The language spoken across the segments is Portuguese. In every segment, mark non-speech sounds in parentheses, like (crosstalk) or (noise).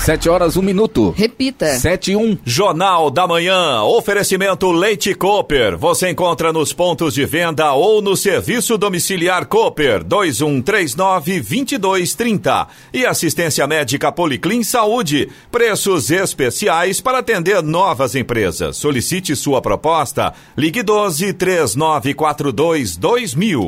Sete horas, um minuto. Repita. Sete e um. Jornal da Manhã. Oferecimento Leite Cooper. Você encontra nos pontos de venda ou no serviço domiciliar Cooper 2139-2230. E assistência médica Policlin Saúde. Preços especiais para atender novas empresas. Solicite sua proposta. Ligue 12 3942 2000.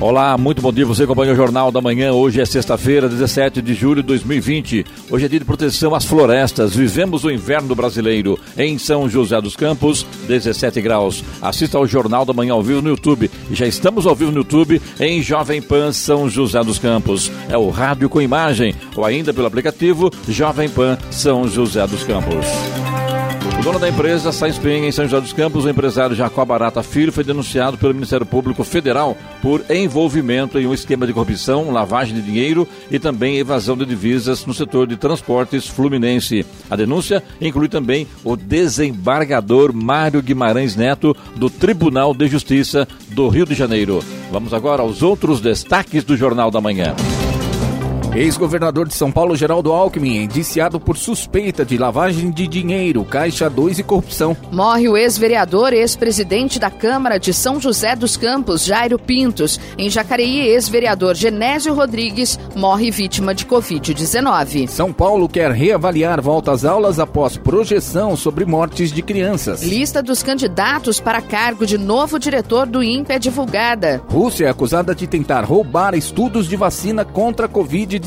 Olá, muito bom dia. Você acompanha o Jornal da Manhã. Hoje é sexta-feira, 17 de julho de 2020. Hoje é dia de proteção às florestas. Vivemos o inverno brasileiro em São José dos Campos, 17 graus. Assista ao Jornal da Manhã ao vivo no YouTube. Já estamos ao vivo no YouTube em Jovem Pan São José dos Campos. É o rádio com imagem ou ainda pelo aplicativo Jovem Pan São José dos Campos. O dono da empresa Sainz Penha, em São José dos Campos, o empresário Jacó Barata Filho, foi denunciado pelo Ministério Público Federal por envolvimento em um esquema de corrupção, lavagem de dinheiro e também evasão de divisas no setor de transportes fluminense. A denúncia inclui também o desembargador Mário Guimarães Neto, do Tribunal de Justiça do Rio de Janeiro. Vamos agora aos outros destaques do Jornal da Manhã. Ex-governador de São Paulo, Geraldo Alckmin, indiciado por suspeita de lavagem de dinheiro, Caixa 2 e corrupção. Morre o ex-vereador e ex-presidente da Câmara de São José dos Campos, Jairo Pintos. Em Jacareí, ex-vereador Genésio Rodrigues morre vítima de Covid-19. São Paulo quer reavaliar volta às aulas após projeção sobre mortes de crianças. Lista dos candidatos para cargo de novo diretor do INPE é divulgada. Rússia é acusada de tentar roubar estudos de vacina contra Covid-19.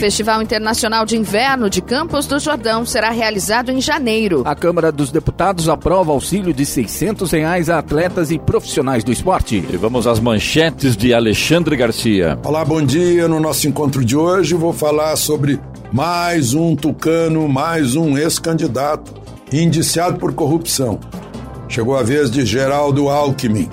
Festival Internacional de Inverno de Campos do Jordão será realizado em janeiro. A Câmara dos Deputados aprova auxílio de 600 reais a atletas e profissionais do esporte. E vamos às manchetes de Alexandre Garcia. Olá, bom dia. No nosso encontro de hoje vou falar sobre mais um tucano, mais um ex-candidato indiciado por corrupção. Chegou a vez de Geraldo Alckmin.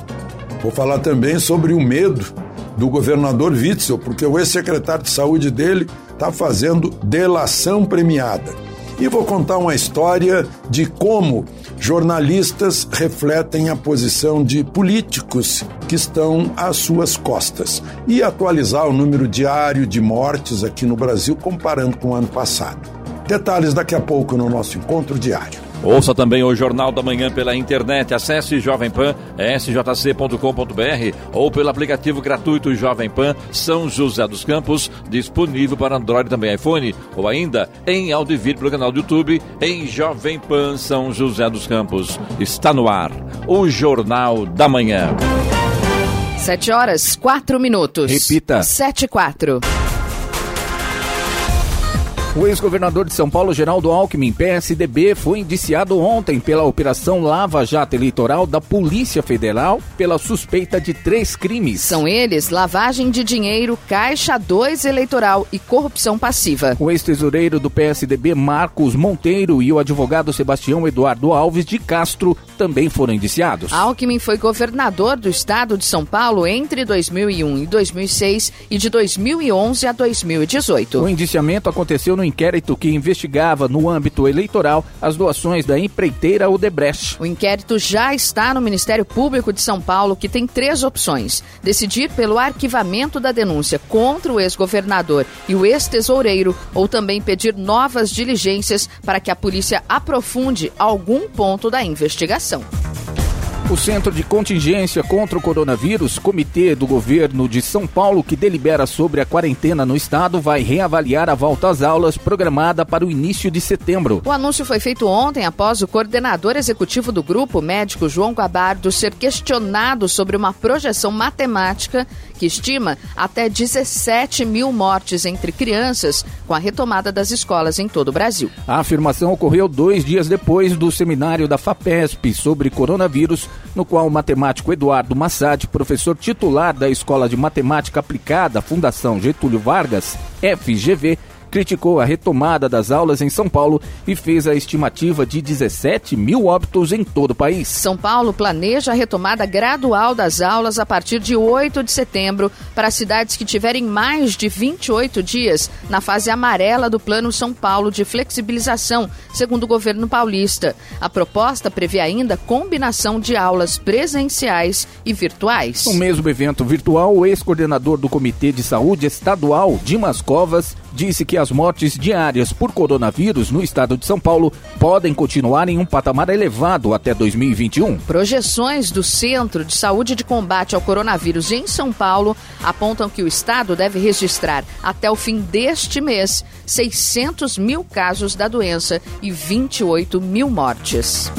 Vou falar também sobre o medo do governador Witzel, porque o ex-secretário de saúde dele está fazendo delação premiada. E vou contar uma história de como jornalistas refletem a posição de políticos que estão às suas costas e atualizar o número diário de mortes aqui no Brasil comparando com o ano passado. Detalhes daqui a pouco no nosso encontro diário. Ouça também o Jornal da Manhã pela internet. Acesse Jovem Pan, sjc.com.br ou pelo aplicativo gratuito Jovem Pan São José dos Campos, disponível para Android também iPhone, ou ainda em áudio e vídeo pelo canal do YouTube em Jovem Pan São José dos Campos. Está no ar o Jornal da Manhã. Sete horas, quatro minutos. Repita. Sete e quatro. O ex-governador de São Paulo, Geraldo Alckmin, PSDB, foi indiciado ontem pela Operação Lava Jato Eleitoral da Polícia Federal pela suspeita de três crimes. São eles lavagem de dinheiro, Caixa 2 eleitoral e corrupção passiva. O ex-tesoureiro do PSDB, Marcos Monteiro, e o advogado Sebastião Eduardo Alves de Castro também foram indiciados. Alckmin foi governador do estado de São Paulo entre 2001 e 2006 e de 2011 a 2018. O indiciamento aconteceu no inquérito que investigava no âmbito eleitoral as doações da empreiteira Odebrecht. O inquérito já está no Ministério Público de São Paulo, que tem três opções: decidir pelo arquivamento da denúncia contra o ex-governador e o ex-tesoureiro, ou também pedir novas diligências para que a polícia aprofunde algum ponto da investigação. O Centro de Contingência contra o Coronavírus, Comitê do Governo de São Paulo, que delibera sobre a quarentena no estado, vai reavaliar a volta às aulas programada para o início de setembro. O anúncio foi feito ontem após o coordenador executivo do grupo, médico João Gabardo, ser questionado sobre uma projeção matemática que estima até 17 mil mortes entre crianças com a retomada das escolas em todo o Brasil. A afirmação ocorreu dois dias depois do seminário da FAPESP sobre coronavírus, no qual o matemático Eduardo Massad, professor titular da Escola de Matemática Aplicada Fundação Getúlio Vargas, FGV, criticou a retomada das aulas em São Paulo e fez a estimativa de 17 mil óbitos em todo o país. São Paulo planeja a retomada gradual das aulas a partir de 8 de setembro para cidades que tiverem mais de 28 dias na fase amarela do Plano São Paulo de flexibilização, segundo o governo paulista. A proposta prevê ainda combinação de aulas presenciais e virtuais. No mesmo evento virtual, o ex-coordenador do Comitê de Saúde Estadual, Dimas Covas, disse que as mortes diárias por coronavírus no estado de São Paulo podem continuar em um patamar elevado até 2021. Projeções do Centro de Saúde de Combate ao Coronavírus em São Paulo apontam que o estado deve registrar até o fim deste mês 600 mil casos da doença e 28 mil mortes.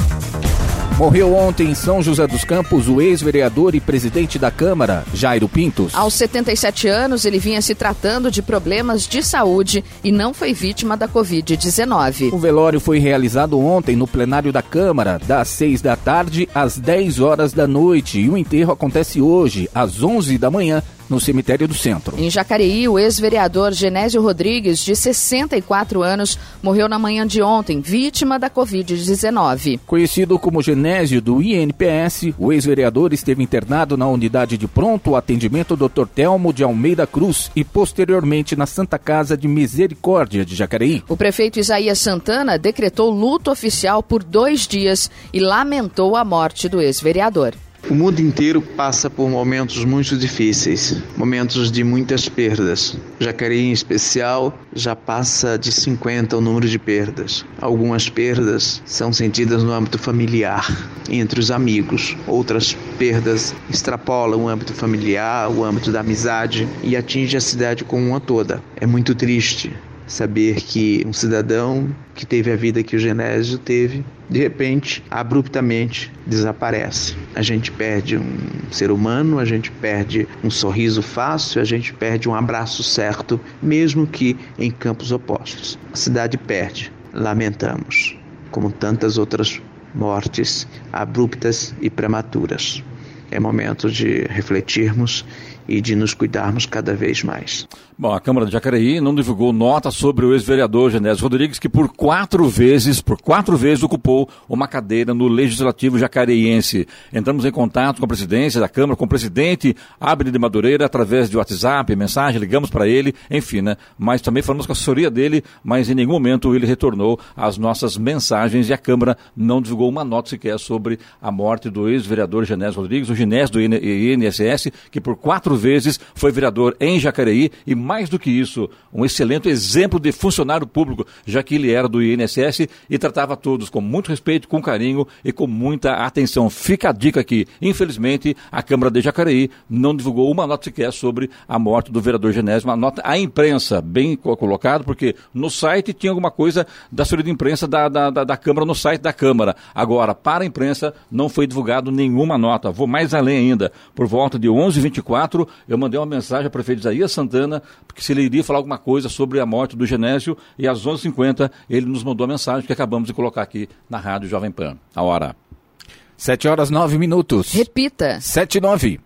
Morreu ontem em São José dos Campos o ex-vereador e presidente da Câmara, Jairo Pintos. Aos 77 anos, ele vinha se tratando de problemas de saúde e não foi vítima da Covid-19. O velório foi realizado ontem no plenário da Câmara, das 6 da tarde às 10 horas da noite, e o enterro acontece hoje, às 11 da manhã, no cemitério do centro. Em Jacareí, o ex-vereador Genésio Rodrigues, de 64 anos, morreu na manhã de ontem, vítima da Covid-19. Conhecido como Genésio do INPS, o ex-vereador esteve internado na unidade de pronto atendimento Dr. Telmo de Almeida Cruz e posteriormente na Santa Casa de Misericórdia de Jacareí. O prefeito Isaías Santana decretou luto oficial por dois dias e lamentou a morte do ex-vereador. O mundo inteiro passa por momentos muito difíceis, momentos de muitas perdas. Jacareí, em especial, já passa de 50 o número de perdas. Algumas perdas são sentidas no âmbito familiar, entre os amigos. Outras perdas extrapolam o âmbito familiar, o âmbito da amizade e atinge a cidade como uma toda. É muito triste saber que um cidadão que teve a vida que o Genésio teve, de repente, abruptamente desaparece. A gente perde um ser humano, a gente perde um sorriso fácil, a gente perde um abraço certo, mesmo que em campos opostos. A cidade perde, lamentamos, como tantas outras mortes abruptas e prematuras. É momento de refletirmos e de nos cuidarmos cada vez mais. Bom, a Câmara de Jacareí não divulgou nota sobre o ex-vereador Genésio Rodrigues, que por quatro vezes, por quatro vezes ocupou uma cadeira no Legislativo jacareiense. Entramos em contato com a presidência da Câmara, com o presidente Abner de Madureira, através de WhatsApp, mensagem, ligamos para ele, enfim, né? Mas também falamos com a assessoria dele, mas em nenhum momento ele retornou às nossas mensagens e a Câmara não divulgou uma nota sequer sobre a morte do ex-vereador Genésio Rodrigues, o Genésio do INSS, que por quatro vezes foi vereador em Jacareí e mais do que isso, um excelente exemplo de funcionário público, já que ele era do INSS e tratava todos com muito respeito, com carinho e com muita atenção. Fica a dica aqui. Infelizmente, a Câmara de Jacareí não divulgou uma nota sequer sobre a morte do vereador Genésio, uma nota à imprensa, bem colocado, porque no site tinha alguma coisa da assessoria de imprensa da, da, da, da Câmara no site da Câmara. Agora, para a imprensa, não foi divulgado nenhuma nota. Vou mais além ainda. Por volta de 11h24, eu mandei uma mensagem ao prefeito Isaías Santana, porque se ele iria falar alguma coisa sobre a morte do Genésio, e às 11h50 ele nos mandou a mensagem que acabamos de colocar aqui na Rádio Jovem Pan. A hora. 7 horas 9 minutos. Repita. 7 e 9.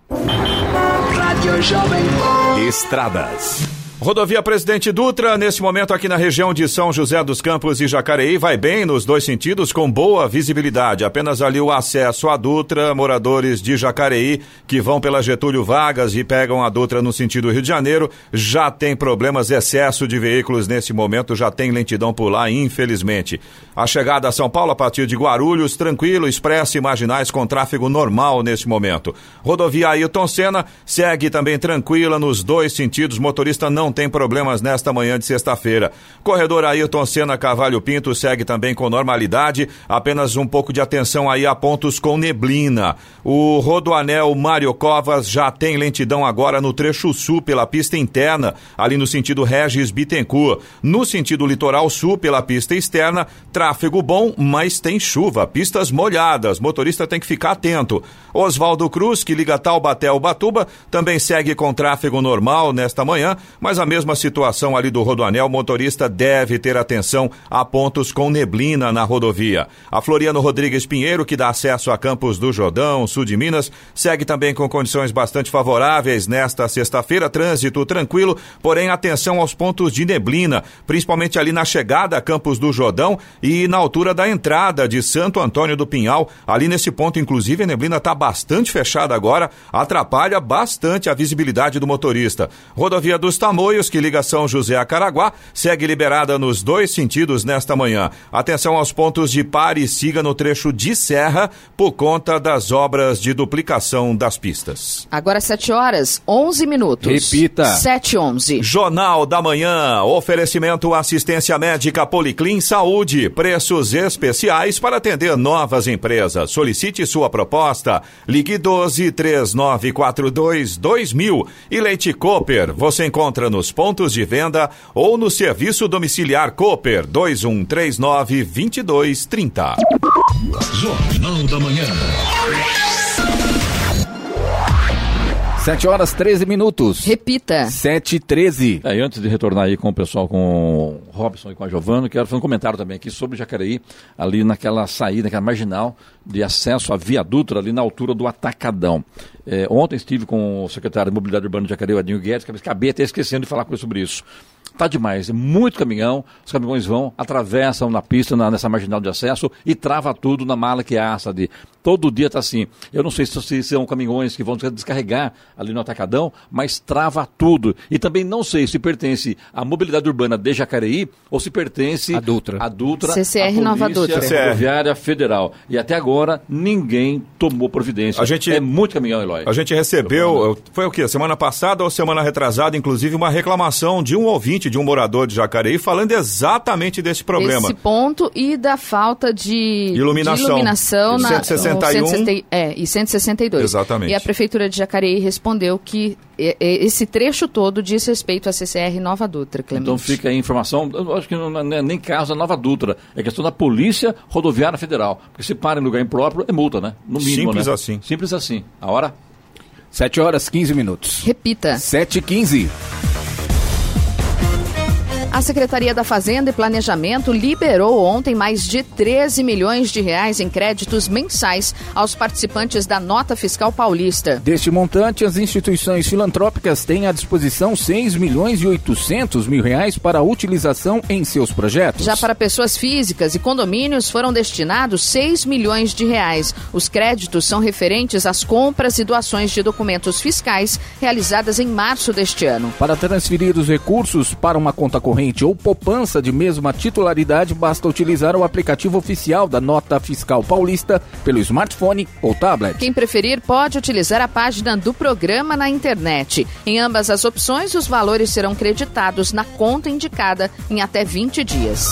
Rádio Jovem Pan. Estradas. Rodovia Presidente Dutra, nesse momento aqui na região de São José dos Campos e Jacareí, vai bem nos dois sentidos, com boa visibilidade. Apenas ali o acesso à Dutra, moradores de Jacareí que vão pela Getúlio Vargas e pegam a Dutra no sentido Rio de Janeiro, já tem problemas, excesso de veículos nesse momento, já tem lentidão por lá, infelizmente. A chegada a São Paulo a partir de Guarulhos, tranquilo, expresso e marginais com tráfego normal nesse momento. Rodovia Ailton Senna segue também tranquila nos dois sentidos, motorista não tem problemas nesta manhã de sexta-feira. Corredor Ayrton Senna Cavalho Pinto segue também com normalidade, apenas um pouco de atenção aí a pontos com neblina. O Rodoanel Mário Covas já tem lentidão agora no trecho sul pela pista interna, ali no sentido Regis Bittencourt. No sentido litoral sul pela pista externa, tráfego bom, mas tem chuva, pistas molhadas, motorista tem que ficar atento. Oswaldo Cruz, que liga Taubaté ao Batuba, também segue com tráfego normal nesta manhã, mas a mesma situação ali do Rodoanel, o motorista deve ter atenção a pontos com neblina na rodovia. A Floriano Rodrigues Pinheiro, que dá acesso a Campos do Jordão, sul de Minas, segue também com condições bastante favoráveis nesta sexta-feira, trânsito tranquilo, porém atenção aos pontos de neblina, principalmente ali na chegada a Campos do Jordão e na altura da entrada de Santo Antônio do Pinhal. Ali nesse ponto, inclusive, a neblina está bastante fechada agora, atrapalha bastante a visibilidade do motorista. Rodovia dos Tamoios, que liga São José a Caraguá, segue liberada nos dois sentidos nesta manhã. Atenção aos pontos de pare e siga no trecho de serra por conta das obras de duplicação das pistas. Agora 7 horas, 11 minutos. Repita. 7 11. Jornal da Manhã. Oferecimento assistência médica Policlin Saúde. Preços especiais para atender novas empresas. Solicite sua proposta. Ligue 12 3942 2000. E Leite Cooper. Você encontra nos pontos de venda ou no serviço domiciliar Cooper 2139 2230. Jornal da Manhã. 7 horas 13 minutos. Repita. 7 e 13. É, e antes de retornar aí com o pessoal, com o Robson e com a Giovana, quero fazer um comentário também aqui sobre Jacareí, ali naquela saída, naquela marginal de acesso à Via Dutra, ali na altura do Atacadão. É, ontem estive com o secretário de Mobilidade Urbana de Jacareí, o Adinho Guedes, que acabei até esquecendo de falar com ele sobre isso. Tá demais, é muito caminhão, os caminhões vão, atravessam na pista, na, nessa marginal de acesso e trava tudo na mala que assa de. Todo dia tá assim. Eu não sei se, se são caminhões que vão descarregar ali no Atacadão, mas trava tudo. E também não sei se pertence à mobilidade urbana de Jacareí ou se pertence A Dutra. à Dutra, CCR à Nova Polícia Dutra. Rodoviária Federal. E até agora ninguém tomou providência. A gente- É muito caminhão, Eloy. A gente recebeu, foi o quê? Semana passada ou semana retrasada, inclusive, uma reclamação de um ouvinte, de um morador de Jacareí, falando exatamente desse problema. Esse ponto e da falta de Iluminação. de iluminação E na 161. no 160 é, e 162. Exatamente. E a prefeitura de Jacareí respondeu que é, é, esse trecho todo diz respeito à CCR Nova Dutra, Clemente. Então fica aí a informação, eu acho que não é nem caso da Nova Dutra, é questão da Polícia Rodoviária Federal. Porque se para em lugar impróprio, é multa, né? No mínimo, Simples né? assim. Simples assim. A hora? 7 horas 15 minutos. Repita. 7 e 15. A Secretaria da Fazenda e Planejamento liberou ontem mais de 13 milhões de reais em créditos mensais aos participantes da Nota Fiscal Paulista. Deste montante, as instituições filantrópicas têm à disposição 6 milhões e 800 mil reais para utilização em seus projetos. Já para pessoas físicas e condomínios foram destinados 6 milhões de reais. Os créditos são referentes às compras e doações de documentos fiscais realizadas em março deste ano. Para transferir os recursos para uma conta corrente ou poupança de mesma titularidade, basta utilizar o aplicativo oficial da Nota Fiscal Paulista pelo smartphone ou tablet. Quem preferir pode utilizar a página do programa na internet. Em ambas as opções, os valores serão creditados na conta indicada em até 20 dias.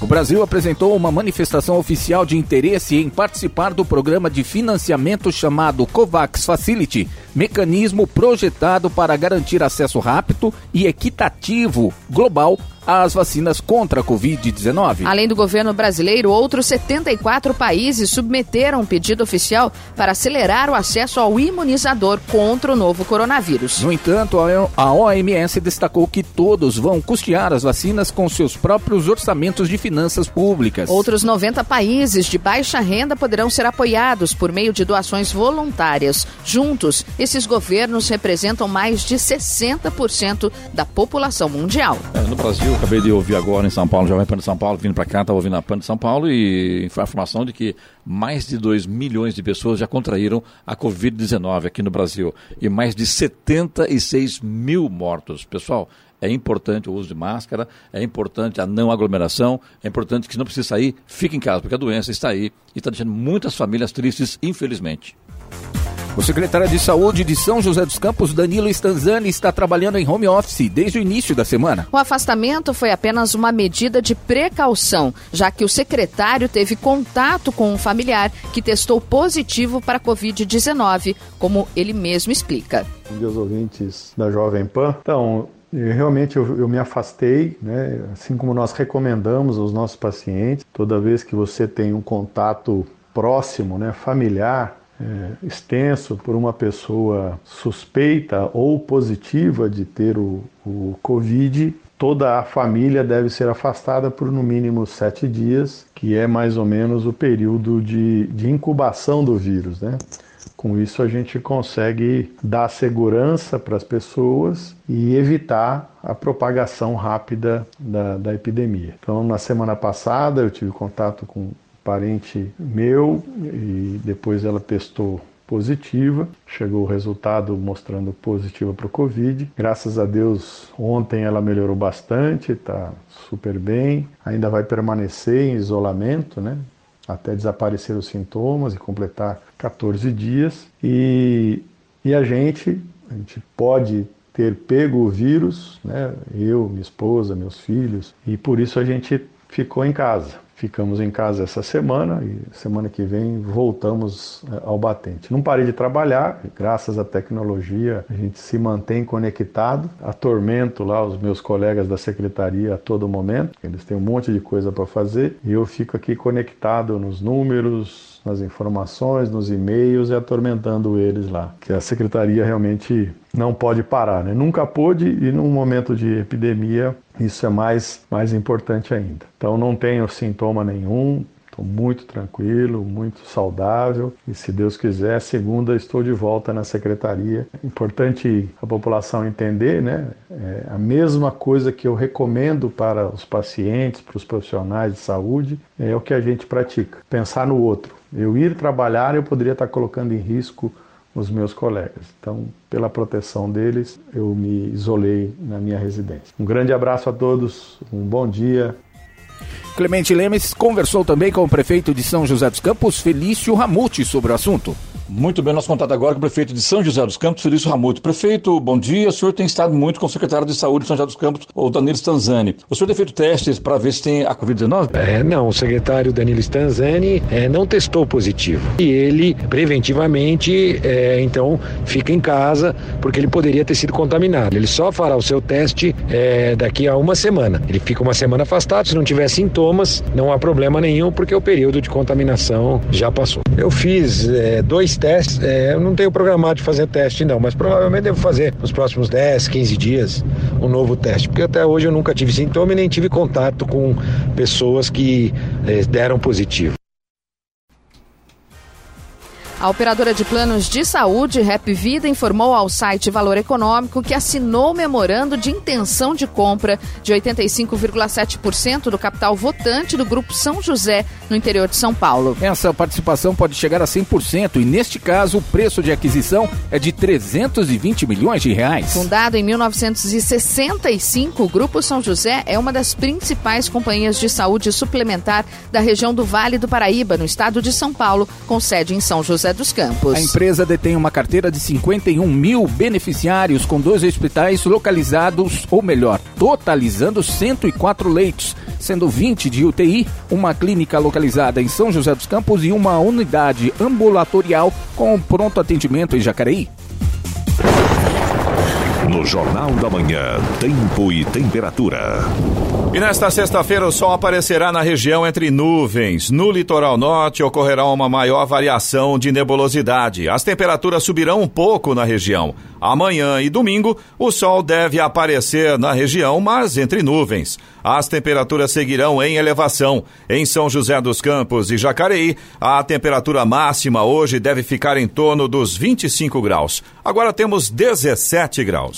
O Brasil apresentou uma manifestação oficial de interesse em participar do programa de financiamento chamado COVAX Facility, mecanismo projetado para garantir acesso rápido e equitativo global às vacinas contra a Covid-19. Além do governo brasileiro, outros 74 países submeteram um pedido oficial para acelerar o acesso ao imunizador contra o novo coronavírus. No entanto, a OMS destacou que todos vão custear as vacinas com seus próprios orçamentos de finanças públicas. Outros 90 países de baixa renda poderão ser apoiados por meio de doações voluntárias. Juntos, esses governos representam mais de 60% da população mundial. É, no Brasil, acabei de ouvir agora em São Paulo, já vai para São Paulo, vindo para cá, estava ouvindo a PAN de São Paulo e a informação de que mais de 2 milhões de pessoas já contraíram a Covid-19 aqui no Brasil e mais de 76 mil mortos. Pessoal, é importante o uso de máscara, é importante a não aglomeração, é importante que se não precisa sair, fique em casa, porque a doença está aí e está deixando muitas famílias tristes, infelizmente. O secretário de Saúde de São José dos Campos, Danilo Stanzani, está trabalhando em home office desde o início da semana. O afastamento foi apenas uma medida de precaução, já que o secretário teve contato com um familiar que testou positivo para a Covid-19, como ele mesmo explica. Bom dia ouvintes da Jovem Pan. Então, eu, realmente eu, eu me afastei, né? assim como nós recomendamos aos nossos pacientes, toda vez que você tem um contato próximo, né, familiar, é, extenso por uma pessoa suspeita ou positiva de ter o, o Covid, toda a família deve ser afastada por no mínimo sete dias, que é mais ou menos o período de, de incubação do vírus. Né? Com isso, a gente consegue dar segurança para as pessoas e evitar a propagação rápida da, da epidemia. Então, na semana passada, eu tive contato com parente meu e depois ela testou positiva. Chegou o resultado mostrando positiva para o Covid. Graças a Deus, ontem ela melhorou bastante, está super bem. Ainda vai permanecer em isolamento, né? Até desaparecer os sintomas e completar 14 dias. E, e a gente, a gente pode ter pego o vírus, né? Eu, minha esposa, meus filhos, e por isso a gente ficou em casa. Ficamos em casa essa semana e semana que vem voltamos é, ao batente. Não parei de trabalhar, graças à tecnologia a gente se mantém conectado. Atormento lá os meus colegas da secretaria a todo momento, eles têm um monte de coisa para fazer e eu fico aqui conectado nos números, nas informações, nos e-mails e atormentando eles lá. Que a secretaria realmente não pode parar, né? Nunca pôde e num momento de epidemia isso é mais, mais importante ainda. Então não tenho sintoma nenhum, estou muito tranquilo, muito saudável e se Deus quiser, segunda estou de volta na secretaria. Importante a população entender, né? É a mesma coisa que eu recomendo para os pacientes, para os profissionais de saúde, é o que a gente pratica. Pensar no outro. Eu ir trabalhar, eu poderia estar colocando em risco os meus colegas. Então, pela proteção deles, eu me isolei na minha residência. Um grande abraço a todos, um bom dia. Clemente Lemes conversou também com o prefeito de São José dos Campos, Felício Ramute, sobre o assunto. Muito bem, nosso contato agora com o prefeito de São José dos Campos, Felício Ramuto. Prefeito, bom dia. O senhor tem estado muito com o secretário de Saúde de São José dos Campos, o Danilo Stanzani. O senhor tem feito testes para ver se tem a Covid-19? É, não, o secretário Danilo Stanzani é, não testou positivo. E ele, preventivamente, é, então, fica em casa porque ele poderia ter sido contaminado. Ele só fará o seu teste é, daqui a uma semana. Ele fica uma semana afastado, se não tiver sintomas, não há problema nenhum, porque o período de contaminação já passou. Eu fiz é, dois testes. É, eu não tenho programado de fazer teste, não, mas provavelmente devo fazer nos próximos 10, 15 dias um novo teste, porque até hoje eu nunca tive sintoma e nem tive contato com pessoas que é, deram positivo. A operadora de planos de saúde, Rap Vida, informou ao site Valor Econômico que assinou memorando de intenção de compra de 85,7% do capital votante do Grupo São José, no interior de São Paulo. Essa participação pode chegar a 100% e, neste caso, o preço de aquisição é de 320 milhões de reais. Fundado em 1965, o Grupo São José é uma das principais companhias de saúde suplementar da região do Vale do Paraíba, no estado de São Paulo, com sede em São José José dos Campos. A empresa detém uma carteira de 51 mil beneficiários com dois hospitais localizados, ou melhor, totalizando 104 leitos, sendo 20 de UTI, uma clínica localizada em São José dos Campos e uma unidade ambulatorial com pronto atendimento em Jacareí. No Jornal da Manhã, Tempo e Temperatura. E nesta sexta-feira o sol aparecerá na região entre nuvens. No litoral norte ocorrerá uma maior variação de nebulosidade. As temperaturas subirão um pouco na região. Amanhã e domingo o sol deve aparecer na região, mas entre nuvens. As temperaturas seguirão em elevação. Em São José dos Campos e Jacareí, a temperatura máxima hoje deve ficar em torno dos 25 graus. Agora temos 17 graus.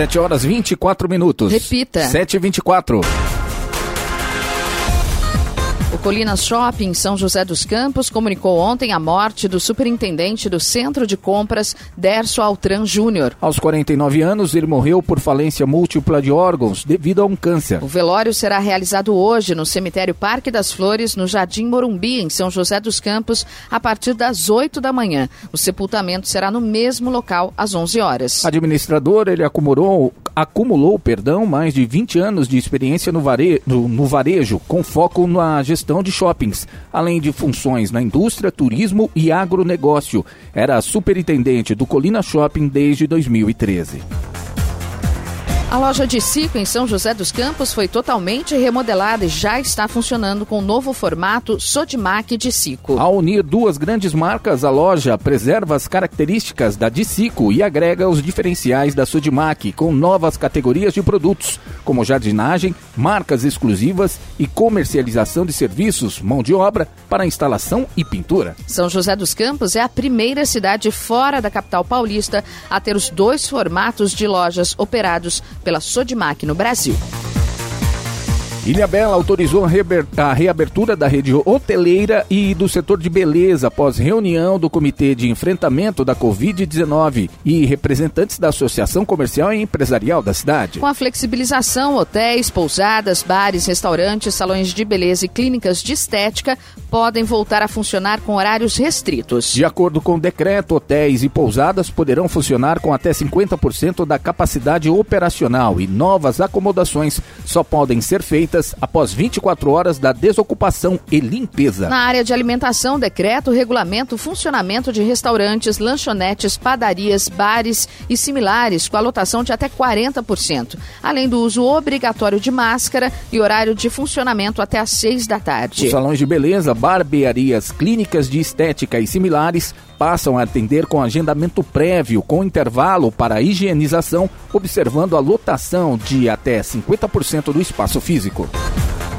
7 horas 24 minutos. Repita. 7 e 24. Colinas Shopping São José dos Campos comunicou ontem a morte do superintendente do Centro de Compras, Derso Altran Júnior. Aos 49 anos, ele morreu por falência múltipla de órgãos devido a um câncer. O velório será realizado hoje no cemitério Parque das Flores, no Jardim Morumbi, em São José dos Campos, a partir das 8 da manhã. O sepultamento será no mesmo local às 11 horas. Administrador, ele acumulou, acumulou perdão, mais de 20 anos de experiência no, vare, no, varejo, com foco na gestão de shoppings, além de funções na indústria, turismo e agronegócio. Era superintendente do Colina Shopping desde 2013. A loja de Cico em São José dos Campos foi totalmente remodelada e já está funcionando com o novo formato Sodimac de Cico. Ao unir duas grandes marcas, a loja preserva as características da Dicico e agrega os diferenciais da Sodimac com novas categorias de produtos, como jardinagem, marcas exclusivas e comercialização de serviços, mão de obra para instalação e pintura. São José dos Campos é a primeira cidade fora da capital paulista a ter os dois formatos de lojas operados pela Sodimac no Brasil. Ilha Bela autorizou a reabertura da rede hoteleira e do setor de beleza após reunião do Comitê de Enfrentamento da Covid-19 e representantes da Associação Comercial e Empresarial da cidade. Com a flexibilização, hotéis, pousadas, bares, restaurantes, salões de beleza e clínicas de estética podem voltar a funcionar com horários restritos. De acordo com o decreto, hotéis e pousadas poderão funcionar com até 50% da capacidade operacional e novas acomodações só podem ser feitas feitas após 24 horas da desocupação e limpeza. Na área de alimentação, decreto regulamenta o funcionamento de restaurantes, lanchonetes, padarias, bares e similares com a lotação de até 40%, além do uso obrigatório de máscara e horário de funcionamento até às 6 da tarde. Os salões de beleza, barbearias, clínicas de estética e similares passam a atender com agendamento prévio, com intervalo para higienização, observando a lotação de até 50% do espaço físico. Pernambuco.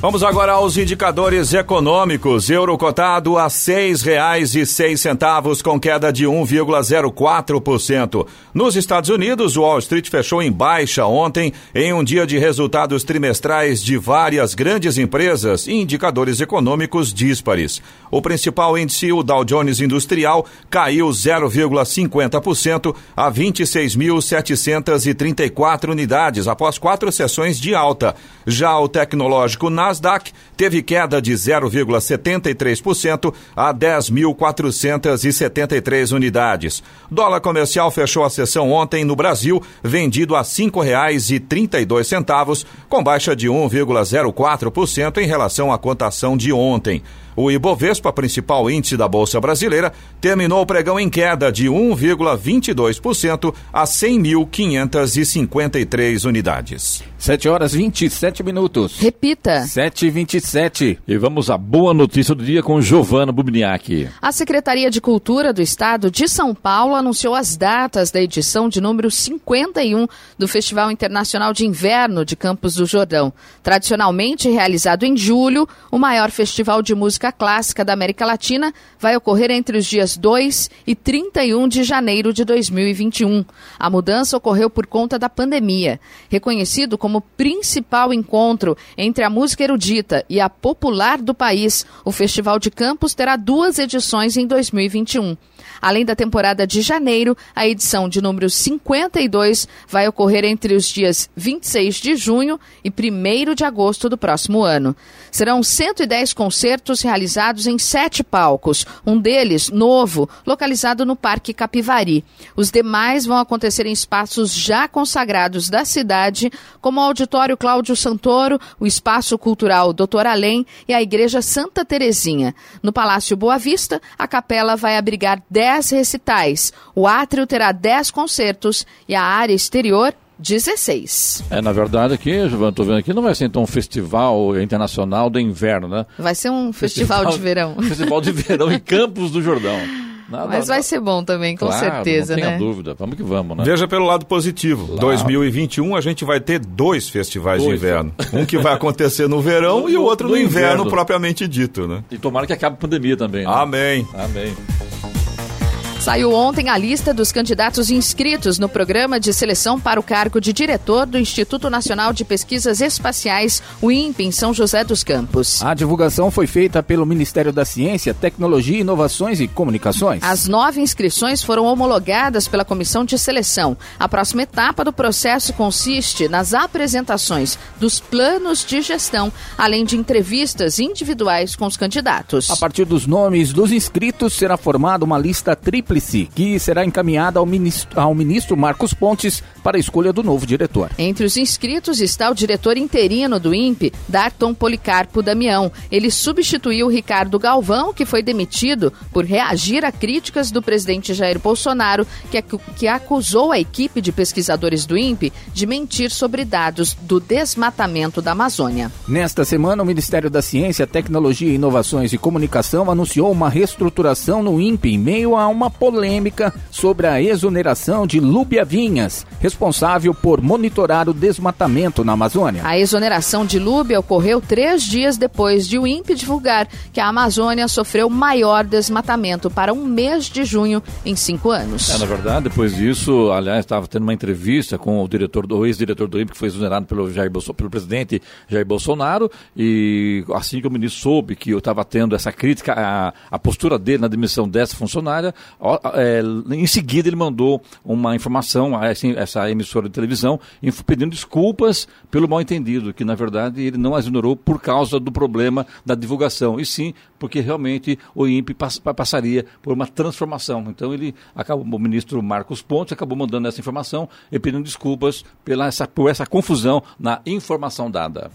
Vamos agora aos indicadores econômicos. Euro cotado a seis reais e seis centavos com queda de 1,04%. Nos Estados Unidos, o Wall Street fechou em baixa ontem em um dia de resultados trimestrais de várias grandes empresas e indicadores econômicos díspares. O principal índice, o Dow Jones Industrial, caiu 0,50% a 26.734 unidades após quatro sessões de alta. Já o tecnológico Nasdaq teve queda de 0,73% a 10.473 unidades. Dólar comercial fechou a sessão ontem no Brasil, vendido a R$ 5,32, com baixa de 1,04% em relação à cotação de ontem. O Ibovespa, principal índice da Bolsa Brasileira, terminou o pregão em queda de 1,22% a 100.553 unidades. 7 horas 27 minutos. Repita. 7 e 27. E vamos à boa notícia do dia com Giovana Bubniak. A Secretaria de Cultura do Estado de São Paulo anunciou as datas da edição de número 51 do Festival Internacional de Inverno de Campos do Jordão. Tradicionalmente realizado em julho, o maior festival de música música clássica da América Latina vai ocorrer entre os dias 2 e 31 de janeiro de 2021. A mudança ocorreu por conta da pandemia. Reconhecido como principal encontro entre a música erudita e a popular do país, o Festival de Campos terá duas edições em 2021. Além da temporada de janeiro, a edição de número 52 vai ocorrer entre os dias 26 de junho e 1 de agosto do próximo ano. Serão 110 concertos realizados em sete palcos, um deles novo, localizado no Parque Capivari. Os demais vão acontecer em espaços já consagrados da cidade, como o Auditório Cláudio Santoro, o Espaço Cultural Doutor Além e a Igreja Santa Terezinha. No Palácio Boa Vista, a capela vai abrigar 10 recitais, o átrio terá 10 concertos e a área exterior 16. É, na verdade, aqui, Giovanni, estou vendo aqui, não vai ser então um festival internacional do inverno, né? Vai ser um festival, festival de verão. Festival de verão em Campos do Jordão. Nada, Mas vai ser bom também, com claro, certeza, não tenha né? dúvida. Vamos que vamos, né? Veja pelo lado positivo. Claro. 2021 a gente vai ter dois festivais dois. de inverno. Um que vai acontecer no verão no, (laughs) e o outro no, no inverno, inverno, propriamente dito, né? E tomara que acabe a pandemia também. Né? Amém. Amém. Saiu ontem a lista dos candidatos inscritos no programa de seleção para o cargo de diretor do Instituto Nacional de Pesquisas Espaciais, o INPE, em São José dos Campos. A divulgação foi feita pelo Ministério da Ciência, Tecnologia, Inovações e Comunicações. As nove inscrições foram homologadas pela comissão de seleção. A próxima etapa do processo consiste nas apresentações dos planos de gestão, além de entrevistas individuais com os candidatos. A partir dos nomes dos inscritos, será formada uma lista tripla tríplice, que será encaminhada ao ministro, ao ministro Marcos Pontes para a escolha do novo diretor. Entre os inscritos está o diretor interino do INPE, Darton Policarpo Damião. Ele substituiu Ricardo Galvão, que foi demitido por reagir a críticas do presidente Jair Bolsonaro, que, que acusou a equipe de pesquisadores do INPE de mentir sobre dados do desmatamento da Amazônia. Nesta semana, o Ministério da Ciência, Tecnologia, Inovações e Comunicação anunciou uma reestruturação no INPE em meio a uma polêmica sobre a exoneração de Lúbia Vinhas, responsável por monitorar o desmatamento na Amazônia. A exoneração de Lúbia ocorreu três dias depois de o INPE divulgar que a Amazônia sofreu maior desmatamento para um mês de junho em cinco anos. É, na verdade, depois disso, aliás, estava tendo uma entrevista com o diretor do ex-diretor do INPE, que foi exonerado pelo, Jair Bolso, pelo presidente Jair Bolsonaro, e assim que o ministro soube que eu estava tendo essa crítica à, à postura dele na demissão dessa funcionária, é, em seguida ele mandou uma informação a essa emissora de televisão pedindo desculpas pelo mal entendido, que na verdade ele não as ignorou por causa do problema da divulgação, e sim porque realmente o INPE pass passaria por uma transformação. Então ele acabou, o ministro Marcos Pontes acabou mandando essa informação e pedindo desculpas pela essa, por essa confusão na informação dada.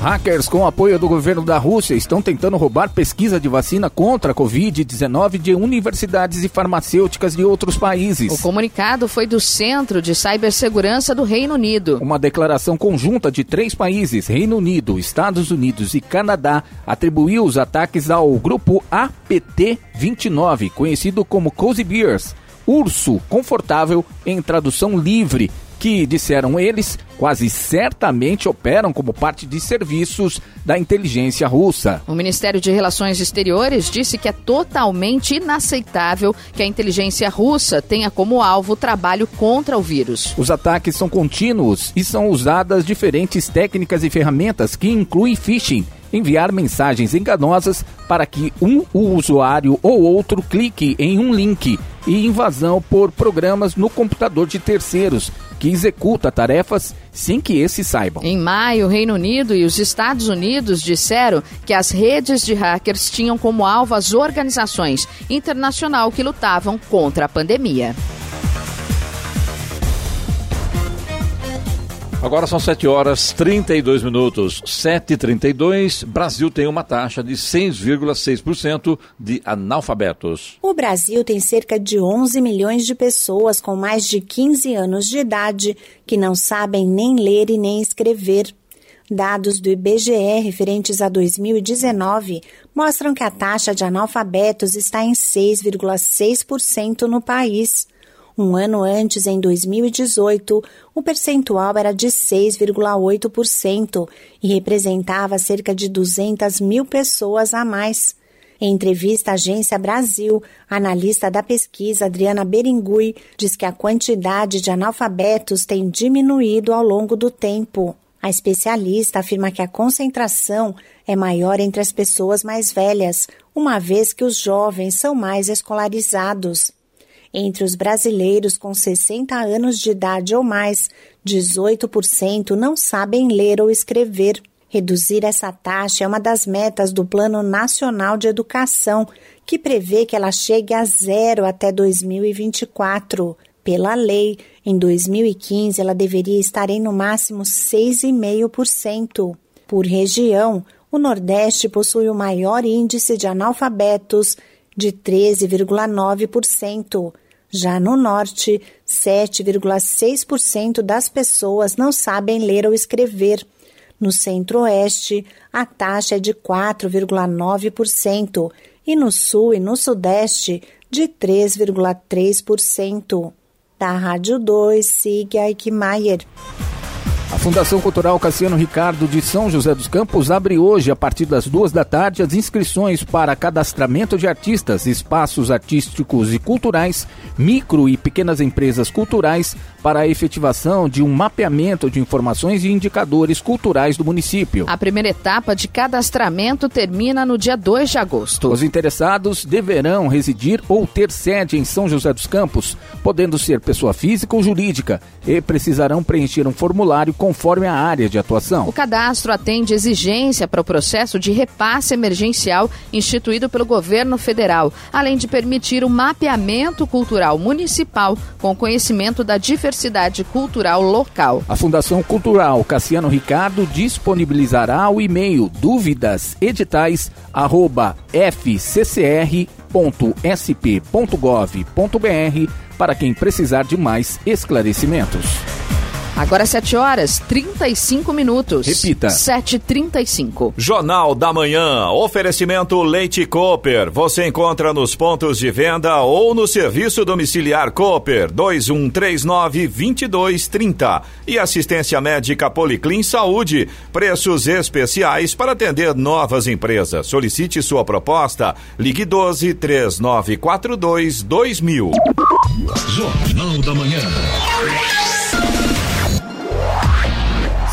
Hackers com apoio do governo da Rússia estão tentando roubar pesquisa de vacina contra a Covid-19 de universidades e farmacêuticas de outros países. O comunicado foi do Centro de Cibersegurança do Reino Unido. Uma declaração conjunta de três países, Reino Unido, Estados Unidos e Canadá, atribuiu os ataques ao grupo APT-29, conhecido como Cozy Bears, urso confortável em tradução livre, que, disseram eles, quase certamente operam como parte de serviços da inteligência russa. O Ministério de Relações Exteriores disse que é totalmente inaceitável que a inteligência russa tenha como alvo o trabalho contra o vírus. Os ataques são contínuos e são usadas diferentes técnicas e ferramentas que incluem phishing enviar mensagens enganosas para que um usuário ou outro clique em um link e invasão por programas no computador de terceiros que executa tarefas sem que esses saibam. Em maio, o Reino Unido e os Estados Unidos disseram que as redes de hackers tinham como alvo as organizações internacionais que lutavam contra a pandemia. Agora são 7 horas 32 minutos. 7h32. Brasil tem uma taxa de 6,6% de analfabetos. O Brasil tem cerca de 11 milhões de pessoas com mais de 15 anos de idade que não sabem nem ler e nem escrever. Dados do IBGE referentes a 2019 mostram que a taxa de analfabetos está em 6,6% no país. Um ano antes, em 2018, o percentual era de 6,8% e representava cerca de 200 mil pessoas a mais. Em entrevista à Agência Brasil, a analista da pesquisa Adriana Beringui diz que a quantidade de analfabetos tem diminuído ao longo do tempo. A especialista afirma que a concentração é maior entre as pessoas mais velhas, uma vez que os jovens são mais escolarizados. Entre os brasileiros com 60 anos de idade ou mais, 18% não sabem ler ou escrever. Reduzir essa taxa é uma das metas do Plano Nacional de Educação, que prevê que ela chegue a zero até 2024. Pela lei, em 2015 ela deveria estar em no máximo 6,5%. Por região, o Nordeste possui o maior índice de analfabetos, de 13,9%. Já no norte, 7,6% das pessoas não sabem ler ou escrever. No centro-oeste, a taxa é de 4,9% e no sul e no sudeste, de 3,3%. Da Rádio 2, siga Eichmeier. A Fundação Cultural Cassiano Ricardo de São José dos Campos abre hoje, a partir das duas da tarde, as inscrições para cadastramento de artistas, espaços artísticos e culturais, micro e pequenas empresas culturais, para a efetivação de um mapeamento de informações e indicadores culturais do município. A primeira etapa de cadastramento termina no dia 2 de agosto. Os interessados deverão residir ou ter sede em São José dos Campos, podendo ser pessoa física ou jurídica, e precisarão preencher um formulário conforme a área de atuação. O cadastro atende exigência para o processo de repasse emergencial instituído pelo governo federal, além de permitir o mapeamento cultural municipal com conhecimento da diversidade cultural local. A Fundação Cultural Cassiano Ricardo disponibilizará o e-mail dúvidas editais arroba fccr.sp.gov.br para quem precisar de mais esclarecimentos. Agora 7 horas 35 minutos. Repita. 7h35. Jornal da Manhã. Oferecimento Leite Cooper. Você encontra nos pontos de venda ou no serviço domiciliar Cooper 2139-2230. E assistência médica Policlin Saúde. Preços especiais para atender novas empresas. Solicite sua proposta. Ligue 12 3942 2000. Jornal da Manhã.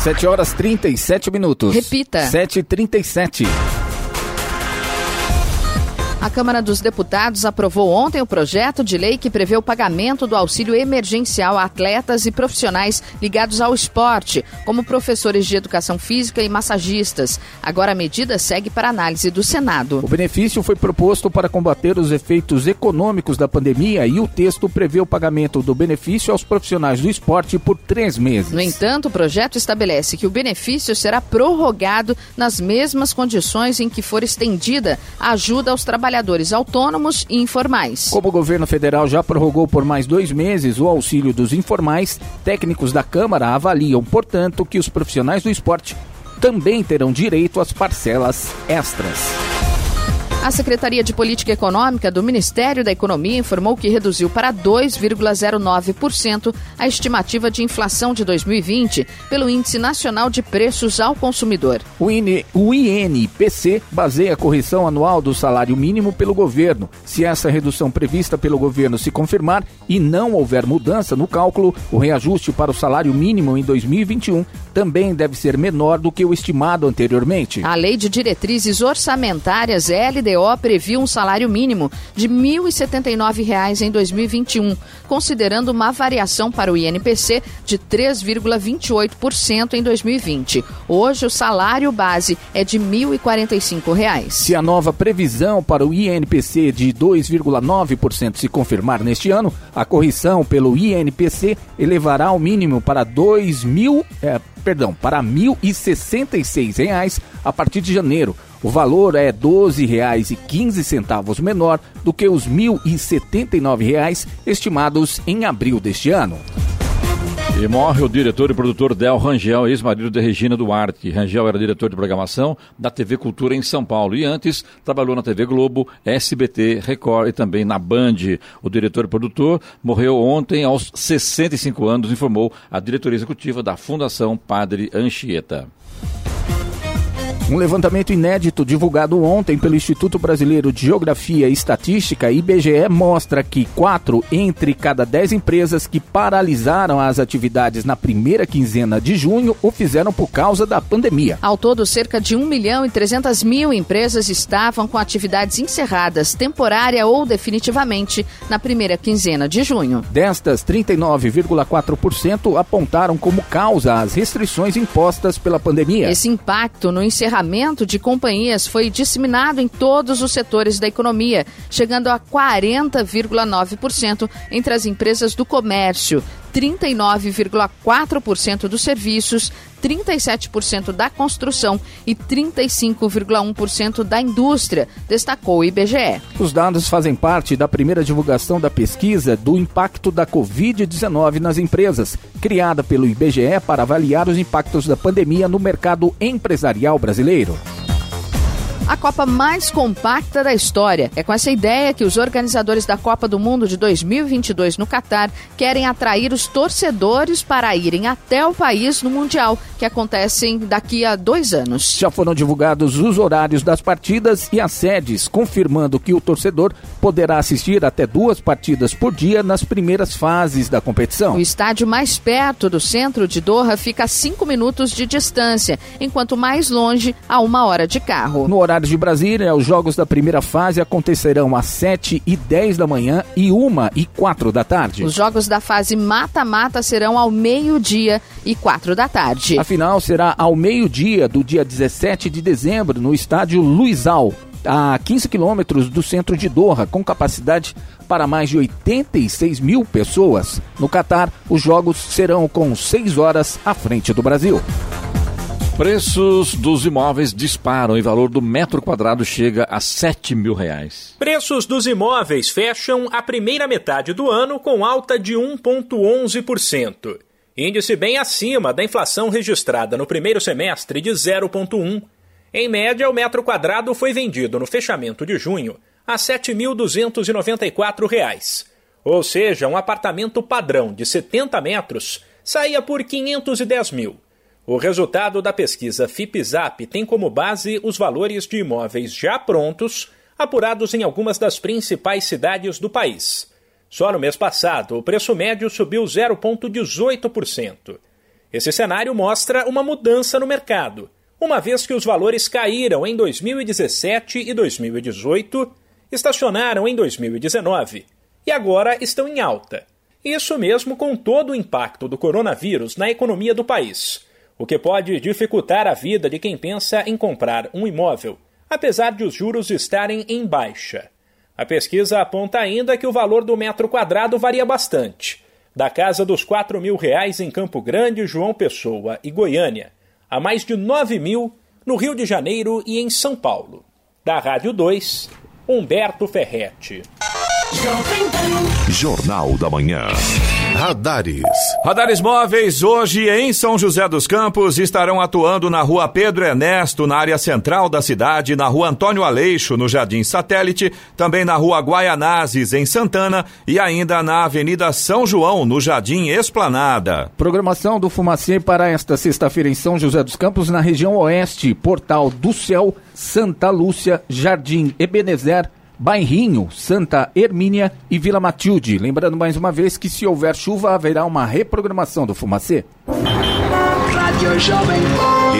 7 horas 37 minutos. Repita. 7h37. A Câmara dos Deputados aprovou ontem o projeto de lei que prevê o pagamento do auxílio emergencial a atletas e profissionais ligados ao esporte, como professores de educação física e massagistas. Agora a medida segue para análise do Senado. O benefício foi proposto para combater os efeitos econômicos da pandemia e o texto prevê o pagamento do benefício aos profissionais do esporte por três meses. No entanto, o projeto estabelece que o benefício será prorrogado nas mesmas condições em que for estendida a ajuda aos trabalhadores autônomos e informais. Como o governo federal já prorrogou por mais dois meses o auxílio dos informais, técnicos da Câmara avaliam, portanto, que os profissionais do esporte também terão direito às parcelas extras. A Secretaria de Política Econômica do Ministério da Economia informou que reduziu para 2,09% a estimativa de inflação de 2020 pelo Índice Nacional de Preços ao Consumidor. O, IN, o INPC baseia a correção anual do salário mínimo pelo governo. Se essa redução prevista pelo governo se confirmar e não houver mudança no cálculo, o reajuste para o salário mínimo em 2021 também deve ser menor do que o estimado anteriormente. A Lei de Diretrizes Orçamentárias LDO previu um salário mínimo de R$ 1.079 em 2021, considerando uma variação para o INPC de 3,28% em 2020. Hoje o salário base é de R$ 1.045. Se a nova previsão para o INPC de 2,9% se confirmar neste ano, a correção pelo INPC elevará o mínimo para 2 mil, é, perdão, para R$ 1.066 a partir de janeiro. O valor é R$ 12,15 menor do que os R$ 1.079 estimados em abril deste ano. E morre o diretor e produtor Del Rangel, ex-marido de Regina Duarte. Rangel era diretor de programação da TV Cultura em São Paulo e antes trabalhou na TV Globo, SBT, Record e também na Band. O diretor e produtor morreu ontem aos 65 anos, informou a diretoria executiva da Fundação Padre Anchieta. Um levantamento inédito divulgado ontem pelo Instituto Brasileiro de Geografia e Estatística, IBGE, mostra que quatro entre cada dez empresas que paralisaram as atividades na primeira quinzena de junho o fizeram por causa da pandemia. Ao todo, cerca de 1 milhão e 300 mil empresas estavam com atividades encerradas, temporária ou definitivamente, na primeira quinzena de junho. Destas, 39,4% apontaram como causa as restrições impostas pela pandemia. Esse impacto no encerramento de companhias foi disseminado em todos os setores da economia, chegando a 40,9% entre as empresas do comércio, 39,4% dos serviços, 37% da construção e 35,1% da indústria, destacou o IBGE. Os dados fazem parte da primeira divulgação da pesquisa do impacto da Covid-19 nas empresas, criada pelo IBGE para avaliar os impactos da pandemia no mercado empresarial brasileiro. A Copa mais compacta da história. É com essa ideia que os organizadores da Copa do Mundo de 2022 no Catar querem atrair os torcedores para irem até o país no Mundial, que acontecem daqui a dois anos. Já foram divulgados os horários das partidas e as sedes, confirmando que o torcedor poderá assistir até duas partidas por dia nas primeiras fases da competição. O estádio mais perto do centro de Doha fica a cinco minutos de distância, enquanto mais longe, a uma hora de carro. No horário de Brasília, os jogos da primeira fase acontecerão às 7 e 10 da manhã e 1 e 4 da tarde. Os jogos da fase mata-mata serão ao meio-dia e 4 da tarde. A final será ao meio-dia do dia 17 de dezembro no estádio Luizal, a 15 quilômetros do centro de Doha, com capacidade para mais de 86 mil pessoas. No Catar, os jogos serão com 6 horas à frente do Brasil. Preços dos imóveis disparam e valor do metro quadrado chega a 7 mil reais. Preços dos imóveis fecham a primeira metade do ano com alta de 1,11%. Índice bem acima da inflação registrada no primeiro semestre de 0,1%. Em média, o metro quadrado foi vendido no fechamento de junho a R$ 7.294. Ou seja, um apartamento padrão de 70 metros saía por 510 mil. O resultado da pesquisa FIPZAP tem como base os valores de imóveis já prontos, apurados em algumas das principais cidades do país. Só no mês passado, o preço médio subiu 0,18%. Esse cenário mostra uma mudança no mercado, uma vez que os valores caíram em 2017 e 2018, estacionaram em 2019 e agora estão em alta. Isso mesmo com todo o impacto do coronavírus na economia do país o que pode dificultar a vida de quem pensa em comprar um imóvel, apesar de os juros estarem em baixa. A pesquisa aponta ainda que o valor do metro quadrado varia bastante, da casa dos 4 mil reais em Campo Grande, João Pessoa e Goiânia, a mais de 9 mil no Rio de Janeiro e em São Paulo. Da Rádio 2, Humberto Ferretti. Jornal da Manhã. Radares. Radares móveis hoje em São José dos Campos estarão atuando na rua Pedro Ernesto, na área central da cidade, na rua Antônio Aleixo, no Jardim Satélite, também na rua Guaianazes, em Santana e ainda na Avenida São João, no Jardim Esplanada. Programação do Fumacê para esta sexta-feira em São José dos Campos, na região oeste, Portal do Céu, Santa Lúcia, Jardim Ebenezer, Bairrinho, Santa Hermínia e Vila Matilde. Lembrando mais uma vez que se houver chuva haverá uma reprogramação do Fumacê.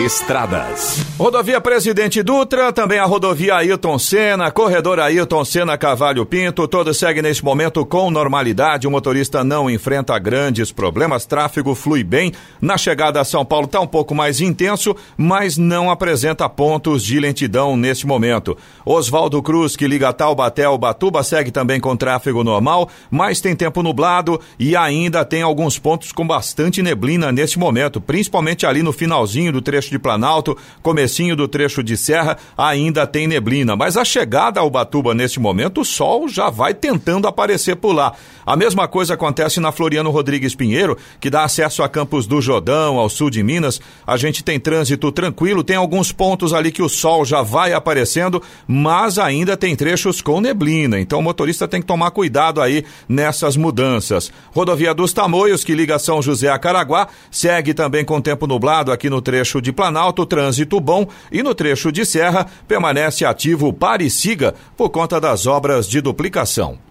Estradas. Rodovia Presidente Dutra, também a rodovia Ailton Senna, corredor Ailton Senna Cavalho Pinto, todo segue neste momento com normalidade. O motorista não enfrenta grandes problemas, tráfego flui bem. Na chegada a São Paulo está um pouco mais intenso, mas não apresenta pontos de lentidão neste momento. Oswaldo Cruz, que liga Taubaté ao Batuba, segue também com tráfego normal, mas tem tempo nublado e ainda tem alguns pontos com bastante neblina neste momento, principalmente ali no finalzinho do trecho de Planalto, comecinho do trecho de Serra, ainda tem neblina. Mas a chegada ao Batuba neste momento, o sol já vai tentando aparecer por lá. A mesma coisa acontece na Floriano Rodrigues Pinheiro, que dá acesso a Campos do Jordão, ao sul de Minas. A gente tem trânsito tranquilo, tem alguns pontos ali que o sol já vai aparecendo, mas ainda tem trechos com neblina. Então o motorista tem que tomar cuidado aí nessas mudanças. Rodovia dos Tamoios, que liga São José a Caraguá, segue também com tempo nublado aqui no trecho de Planalto, trânsito bom e no trecho de Serra permanece ativo pare siga por conta das obras de duplicação.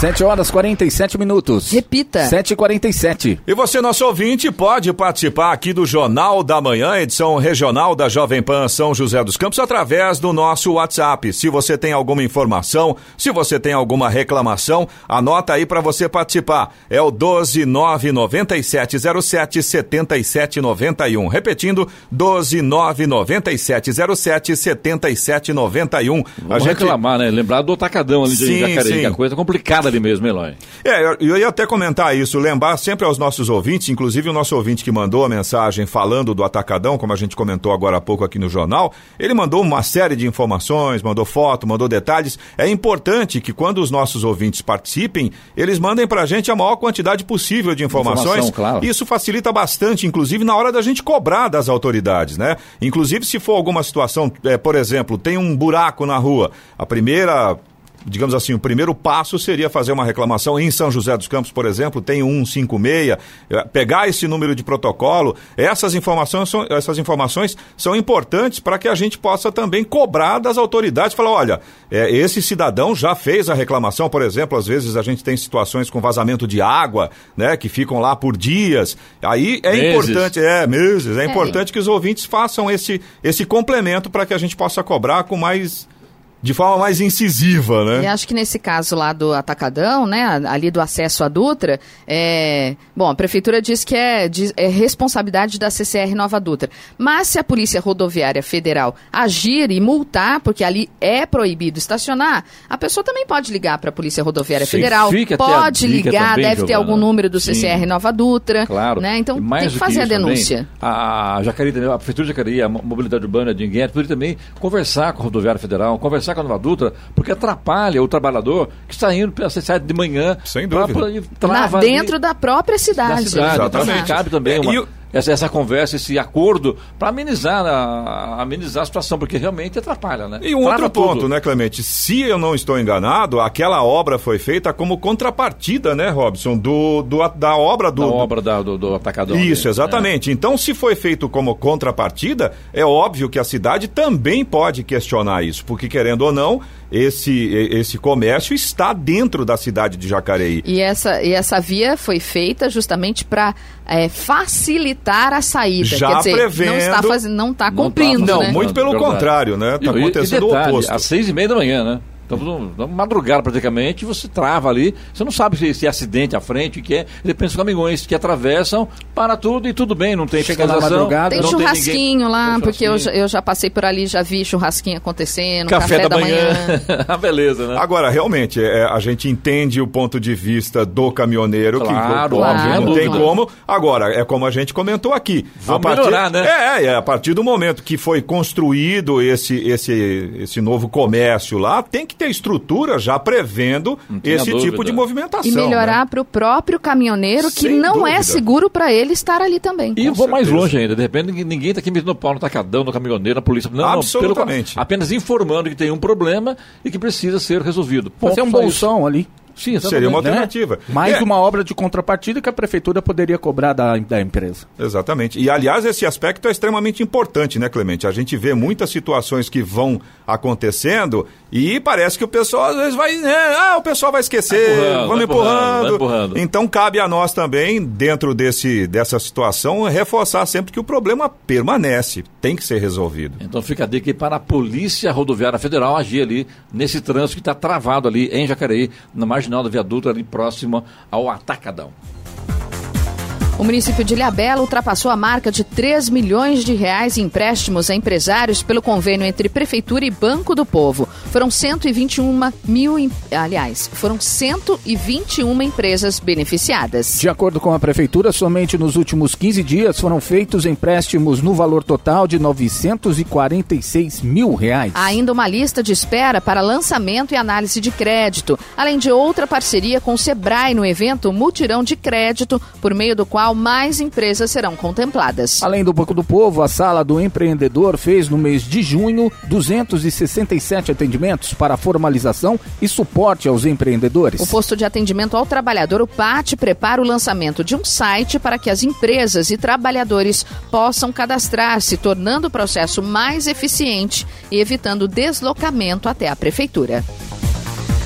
7 horas 47 minutos. Repita. 7h47. E você, nosso ouvinte, pode participar aqui do Jornal da Manhã, edição regional da Jovem Pan São José dos Campos, através do nosso WhatsApp. Se você tem alguma informação, se você tem alguma reclamação, anota aí para você participar. É o 1299707 7791. Repetindo, 1299707 7791. Vamos a gente reclamar, né? Lembrar do atacadão ali de sim, Jacareí, sim. que é coisa complicada ali mesmo, Eloy. É, eu, eu ia até comentar isso, lembrar sempre aos nossos ouvintes, inclusive o nosso ouvinte que mandou a mensagem falando do atacadão, como a gente comentou agora há pouco aqui no jornal, ele mandou uma série de informações, mandou foto, mandou detalhes. É importante que quando os nossos ouvintes participem, eles mandem pra gente a maior quantidade possível de informações. Informação, claro. Isso facilita bastante, inclusive na hora da gente cobrar das autoridades, né? Inclusive se for alguma situação, é, por exemplo, tem um buraco na rua, a primeira digamos assim, o primeiro passo seria fazer uma reclamação em São José dos Campos, por exemplo, tem 156, é, pegar esse número de protocolo, essas informações são, essas informações são importantes para que a gente possa também cobrar das autoridades, falar, olha, é, esse cidadão já fez a reclamação, por exemplo, às vezes a gente tem situações com vazamento de água, né, que ficam lá por dias, aí é meses. importante, é, meses, é, é importante que os ouvintes façam esse, esse complemento para que a gente possa cobrar com mais de forma mais incisiva, né? E acho que nesse caso lá do Atacadão, né, ali do acesso à Dutra, é... bom, a prefeitura diz que é, é responsabilidade da CCR Nova Dutra. Mas se a Polícia Rodoviária Federal agir e multar, porque ali é proibido estacionar, a pessoa também pode ligar para a Polícia Rodoviária Sim, Federal, pode ligar, também, deve ter algum número do CCR Sim. Nova Dutra, claro. né? Então tem que fazer que a denúncia. Também, a Jacareí, a Prefeitura de Jacareí, a Mobilidade Urbana de Inguete, poderia também conversar com a Rodoviária Federal, conversar conversar com a Nova Dutra, porque atrapalha o trabalhador que está indo para cidade de manhã. Sem dúvida. Pra, pra, dentro da própria cidade. Da cidade. Exatamente. Cabe também é, uma essa, essa conversa, esse acordo, para amenizar a, amenizar a situação, porque realmente atrapalha, né? E um Trava outro ponto, tudo. né, Clemente? Se eu não estou enganado, aquela obra foi feita como contrapartida, né, Robson, do, do da obra do. Da obra da, do, do atacador. Isso, né? exatamente. É. Então, se foi feito como contrapartida, é óbvio que a cidade também pode questionar isso, porque querendo ou não, esse, esse comércio está dentro da cidade de Jacareí. E essa, e essa via foi feita justamente para é, facilitar a saída. Já Quer dizer, prevendo... Não está, fazendo, não está cumprindo, Não, né? muito pelo contrário, né? Está acontecendo e detalhe, o oposto. Às seis e meia da manhã, né? Estamos na madrugada praticamente, você trava ali, você não sabe se, se é acidente à frente, o que é. De repente os caminhões que atravessam, para tudo e tudo bem, não tem Chega madrugada, Tem churrasquinho tem lá, tem porque eu, eu já passei por ali, já vi churrasquinho acontecendo, café, café da, da, manhã. manhã. (laughs) Beleza, né? Agora, realmente, é, a gente entende o ponto de vista do caminhoneiro, claro, que claro, não tem como. Agora, é como a gente comentou aqui. Vamos partir, melhorar, né? É, é, a partir do momento que foi construído esse, esse, esse novo comércio lá, tem que ter estrutura já prevendo esse tipo de movimentação. E melhorar né? para o próprio caminhoneiro que Sem não é dúvida. é seguro para ele estar ali também. E vou certeza. mais longe ainda, de repente ninguém está aqui metendo pau no tacadão, no caminhoneiro, na polícia. Não, Absolutamente. Não, pelo, apenas informando que tem um problema e que precisa ser resolvido. Fazer um bolsão ali. Sim, Seria uma né? alternativa. Né? Mais é. uma obra de contrapartida que a prefeitura poderia cobrar da, da empresa. Exatamente. E, aliás, esse aspecto é extremamente importante, né, Clemente? A gente vê muitas situações que vão acontecendo e parece que o pessoal às vezes vai. Né? Ah, o pessoal vai esquecer, empurrando, vamos empurrando. empurrando. empurrando. Então, cabe a nós também, dentro desse, dessa situação, reforçar sempre que o problema permanece, tem que ser resolvido. Então, fica a dica para a Polícia Rodoviária Federal agir ali nesse trânsito que está travado ali em Jacareí, na margem marginal do viaduto ali próximo ao Atacadão. O município de Ilhabela ultrapassou a marca de 3 milhões de reais em empréstimos a empresários pelo convênio entre Prefeitura e Banco do Povo. Foram 121 mil, aliás, foram 121 empresas beneficiadas. De acordo com a Prefeitura, somente nos últimos 15 dias foram feitos empréstimos no valor total de 946 mil reais. Há ainda uma lista de espera para lançamento e análise de crédito, além de outra parceria com o Sebrae no evento Mutirão de Crédito, por meio do qual mais empresas serão contempladas. Além do Banco do Povo, a Sala do Empreendedor fez no mês de junho 267 atendimentos para formalização e suporte aos empreendedores. O posto de atendimento ao trabalhador, o PAT, prepara o lançamento de um site para que as empresas e trabalhadores possam cadastrar-se, tornando o processo mais eficiente e evitando deslocamento até a prefeitura.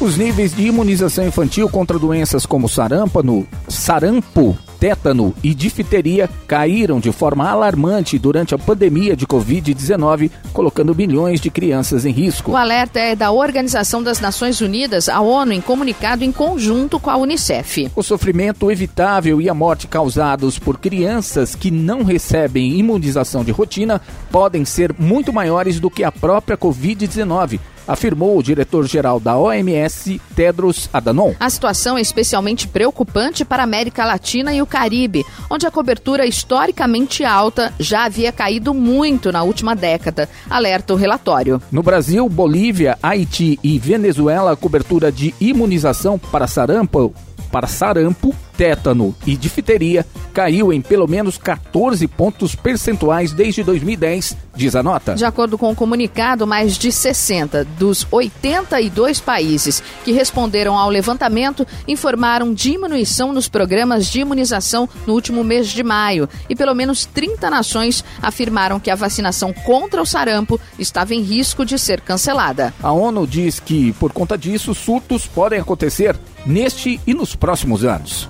Os níveis de imunização infantil contra doenças como sarampo, sarampo, tétano e difteria caíram de forma alarmante durante a pandemia de Covid-19, colocando milhões de crianças em risco. O alerta é da Organização das Nações Unidas, a ONU, em comunicado em conjunto com a Unicef. O sofrimento evitável e a morte causados por crianças que não recebem imunização de rotina podem ser muito maiores do que a própria Covid-19 afirmou o diretor-geral da OMS, Tedros Adhanom. A situação é especialmente preocupante para a América Latina e o Caribe, onde a cobertura historicamente alta já havia caído muito na última década, alerta o relatório. No Brasil, Bolívia, Haiti e Venezuela, a cobertura de imunização para sarampo para sarampo, tétano e difteria caiu em pelo menos 14 pontos percentuais desde 2010, diz a nota. De acordo com o comunicado, mais de 60 dos 82 países que responderam ao levantamento informaram diminuição nos programas de imunização no último mês de maio e pelo menos 30 nações afirmaram que a vacinação contra o sarampo estava em risco de ser cancelada. A ONU diz que, por conta disso, surtos podem acontecer neste e nos próximos anos.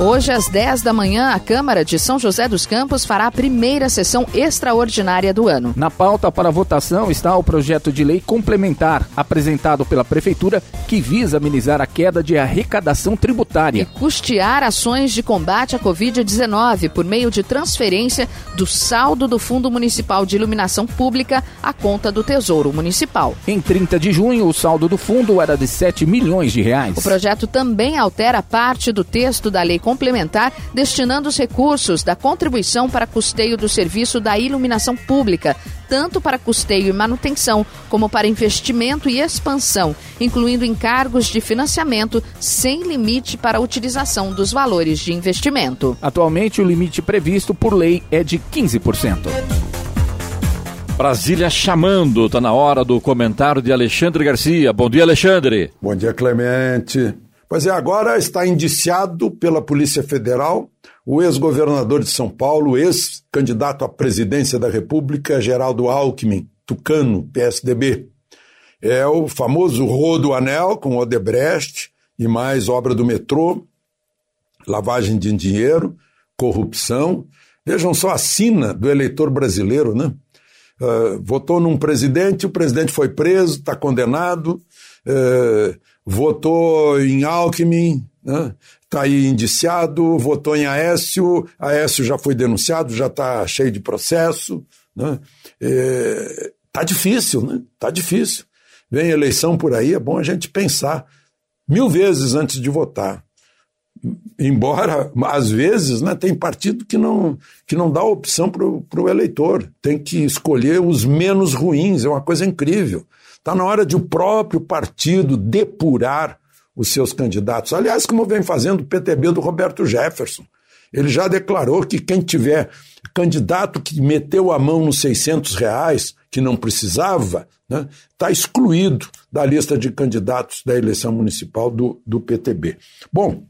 Hoje, às 10 da manhã, a Câmara de São José dos Campos fará a primeira sessão extraordinária do ano. Na pauta para votação está o projeto de lei complementar apresentado pela Prefeitura que visa amenizar a queda de arrecadação tributária. E custear ações de combate à Covid-19 por meio de transferência do saldo do Fundo Municipal de Iluminação Pública à conta do Tesouro Municipal. Em 30 de junho, o saldo do fundo era de 7 milhões de reais. O projeto também altera parte do texto da lei complementar, destinando os recursos da contribuição para custeio do serviço da iluminação pública, tanto para custeio e manutenção, como para investimento e expansão, incluindo encargos de financiamento sem limite para a utilização dos valores de investimento. Atualmente, o limite previsto por lei é de 15%. Brasília chamando, está na hora do comentário de Alexandre Garcia. Bom dia, Alexandre. Bom dia, Clemente. Pois é, agora está indiciado pela Polícia Federal o ex-governador de São Paulo, ex-candidato à presidência da República, Geraldo Alckmin, tucano, PSDB. É o famoso Rodo Anel com Odebrecht e mais obra do metrô, lavagem de dinheiro, corrupção. Vejam só a sina do eleitor brasileiro, né? Uh, votou num presidente, o presidente foi preso, está condenado. Uh, votou em Alckmin, né? Está aí indiciado, votou em Aécio, Aécio já foi denunciado, já está cheio de processo. Né? É, tá difícil, né? Tá difícil. Vem eleição por aí, é bom a gente pensar mil vezes antes de votar. Embora, às vezes, né, tem partido que não, que não dá opção para o eleitor. Tem que escolher os menos ruins, é uma coisa incrível. Está na hora de o próprio partido depurar os seus candidatos. Aliás, como vem fazendo o PTB do Roberto Jefferson. Ele já declarou que quem tiver candidato que meteu a mão nos 600 reais, que não precisava, está né, tá excluído da lista de candidatos da eleição municipal do, do PTB. Bom,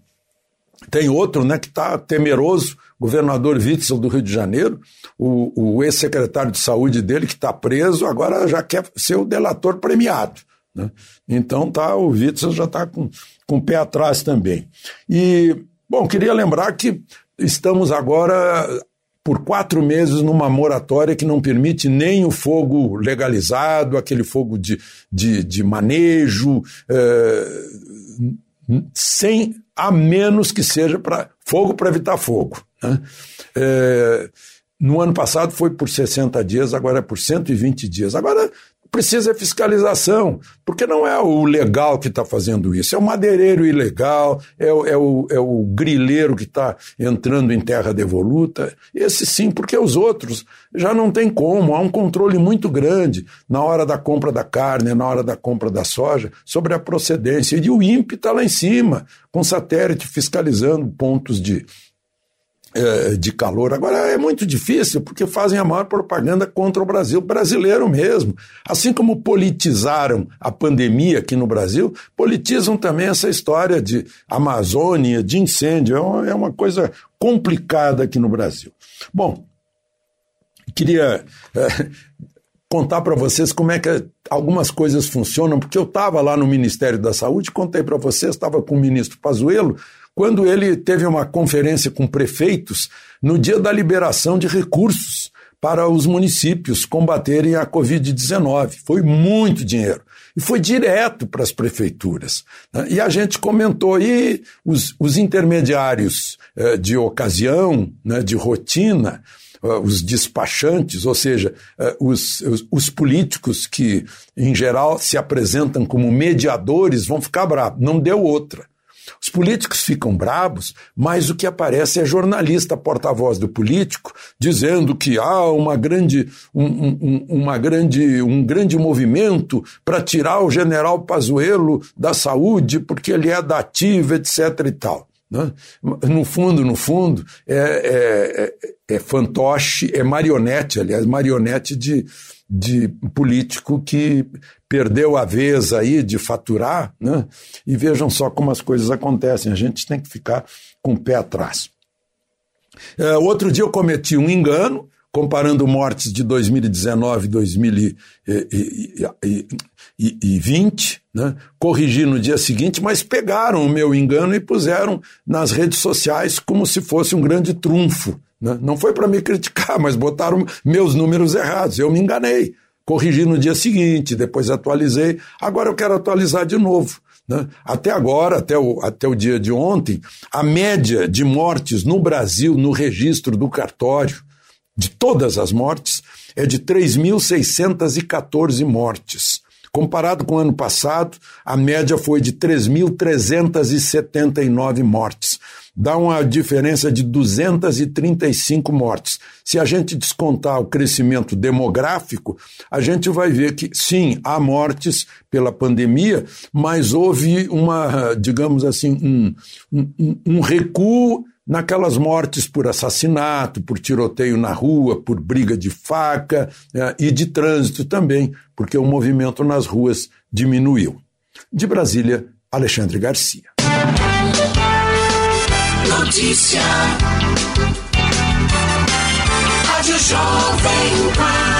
tem outro né, que está temeroso, governador Witzel do Rio de Janeiro, o, o ex-secretário de saúde dele, que está preso, agora já quer ser o delator premiado. Né? Então tá, o Witzel já está com, com o pé atrás também. E, bom, queria lembrar que estamos agora por quatro meses numa moratória que não permite nem o fogo legalizado, aquele fogo de, de, de manejo, é, sem a menos que seja para fogo para evitar fogo. Né? É, no ano passado foi por 60 dias, agora é por 120 dias. Agora precisa fiscalização, porque não é o legal que está fazendo isso, é o madeireiro ilegal, é o, é o, é o grileiro que está entrando em terra devoluta. Esse sim, porque os outros já não tem como, há um controle muito grande na hora da compra da carne, na hora da compra da soja, sobre a procedência. E o INPE está lá em cima, com satélite fiscalizando pontos de, de calor. Agora é muito difícil porque fazem a maior propaganda contra o Brasil, brasileiro mesmo. Assim como politizaram a pandemia aqui no Brasil, politizam também essa história de Amazônia, de incêndio. É uma, é coisa complicada aqui no Brasil. Bom, queria. É, contar para vocês como é que algumas coisas funcionam, porque eu estava lá no Ministério da Saúde, contei para vocês, estava com o ministro Pazuello, quando ele teve uma conferência com prefeitos no dia da liberação de recursos para os municípios combaterem a Covid-19. Foi muito dinheiro. E foi direto para as prefeituras. Né? E a gente comentou aí os, os intermediários eh, de ocasião, né, de rotina, uh, os despachantes, ou seja, uh, os, os, os, políticos que, em geral, se apresentam como mediadores, vão ficar bravos. Não deu outra. Os políticos ficam bravos, mas o que aparece é jornalista porta-voz do político dizendo que há uma grande, um, um, uma grande, um grande movimento para tirar o general Pazuello da saúde porque ele é da ativa, etc. e tal. Né? No fundo, no fundo, é, é, é, é fantoche, é marionete, aliás, marionete de, de político que perdeu a vez aí de faturar, né? E vejam só como as coisas acontecem, a gente tem que ficar com o pé atrás. É, outro dia eu cometi um engano, comparando mortes de 2019 e 2020, né? corrigi no dia seguinte, mas pegaram o meu engano e puseram nas redes sociais como se fosse um grande trunfo. Né? Não foi para me criticar, mas botaram meus números errados. Eu me enganei. Corrigi no dia seguinte, depois atualizei. Agora eu quero atualizar de novo. Né? Até agora, até o, até o dia de ontem, a média de mortes no Brasil, no registro do cartório, de todas as mortes, é de 3.614 mortes. Comparado com o ano passado, a média foi de 3.379 mortes. Dá uma diferença de 235 mortes. Se a gente descontar o crescimento demográfico, a gente vai ver que, sim, há mortes pela pandemia, mas houve uma, digamos assim, um, um, um recuo naquelas mortes por assassinato, por tiroteio na rua, por briga de faca né, e de trânsito também, porque o movimento nas ruas diminuiu. De Brasília, Alexandre Garcia. Notícia. Rádio Jovem Pan.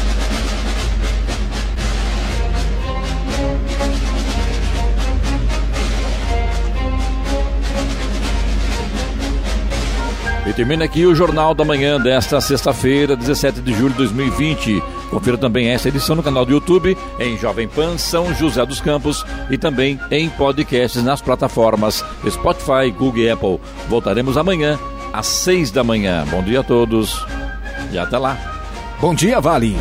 E termina aqui o Jornal da Manhã desta sexta-feira, 17 de julho de 2020. Confira também essa edição no canal do YouTube, em Jovem Pan São José dos Campos e também em podcasts nas plataformas Spotify, Google e Apple. Voltaremos amanhã às seis da manhã. Bom dia a todos e até lá. Bom dia, Vale.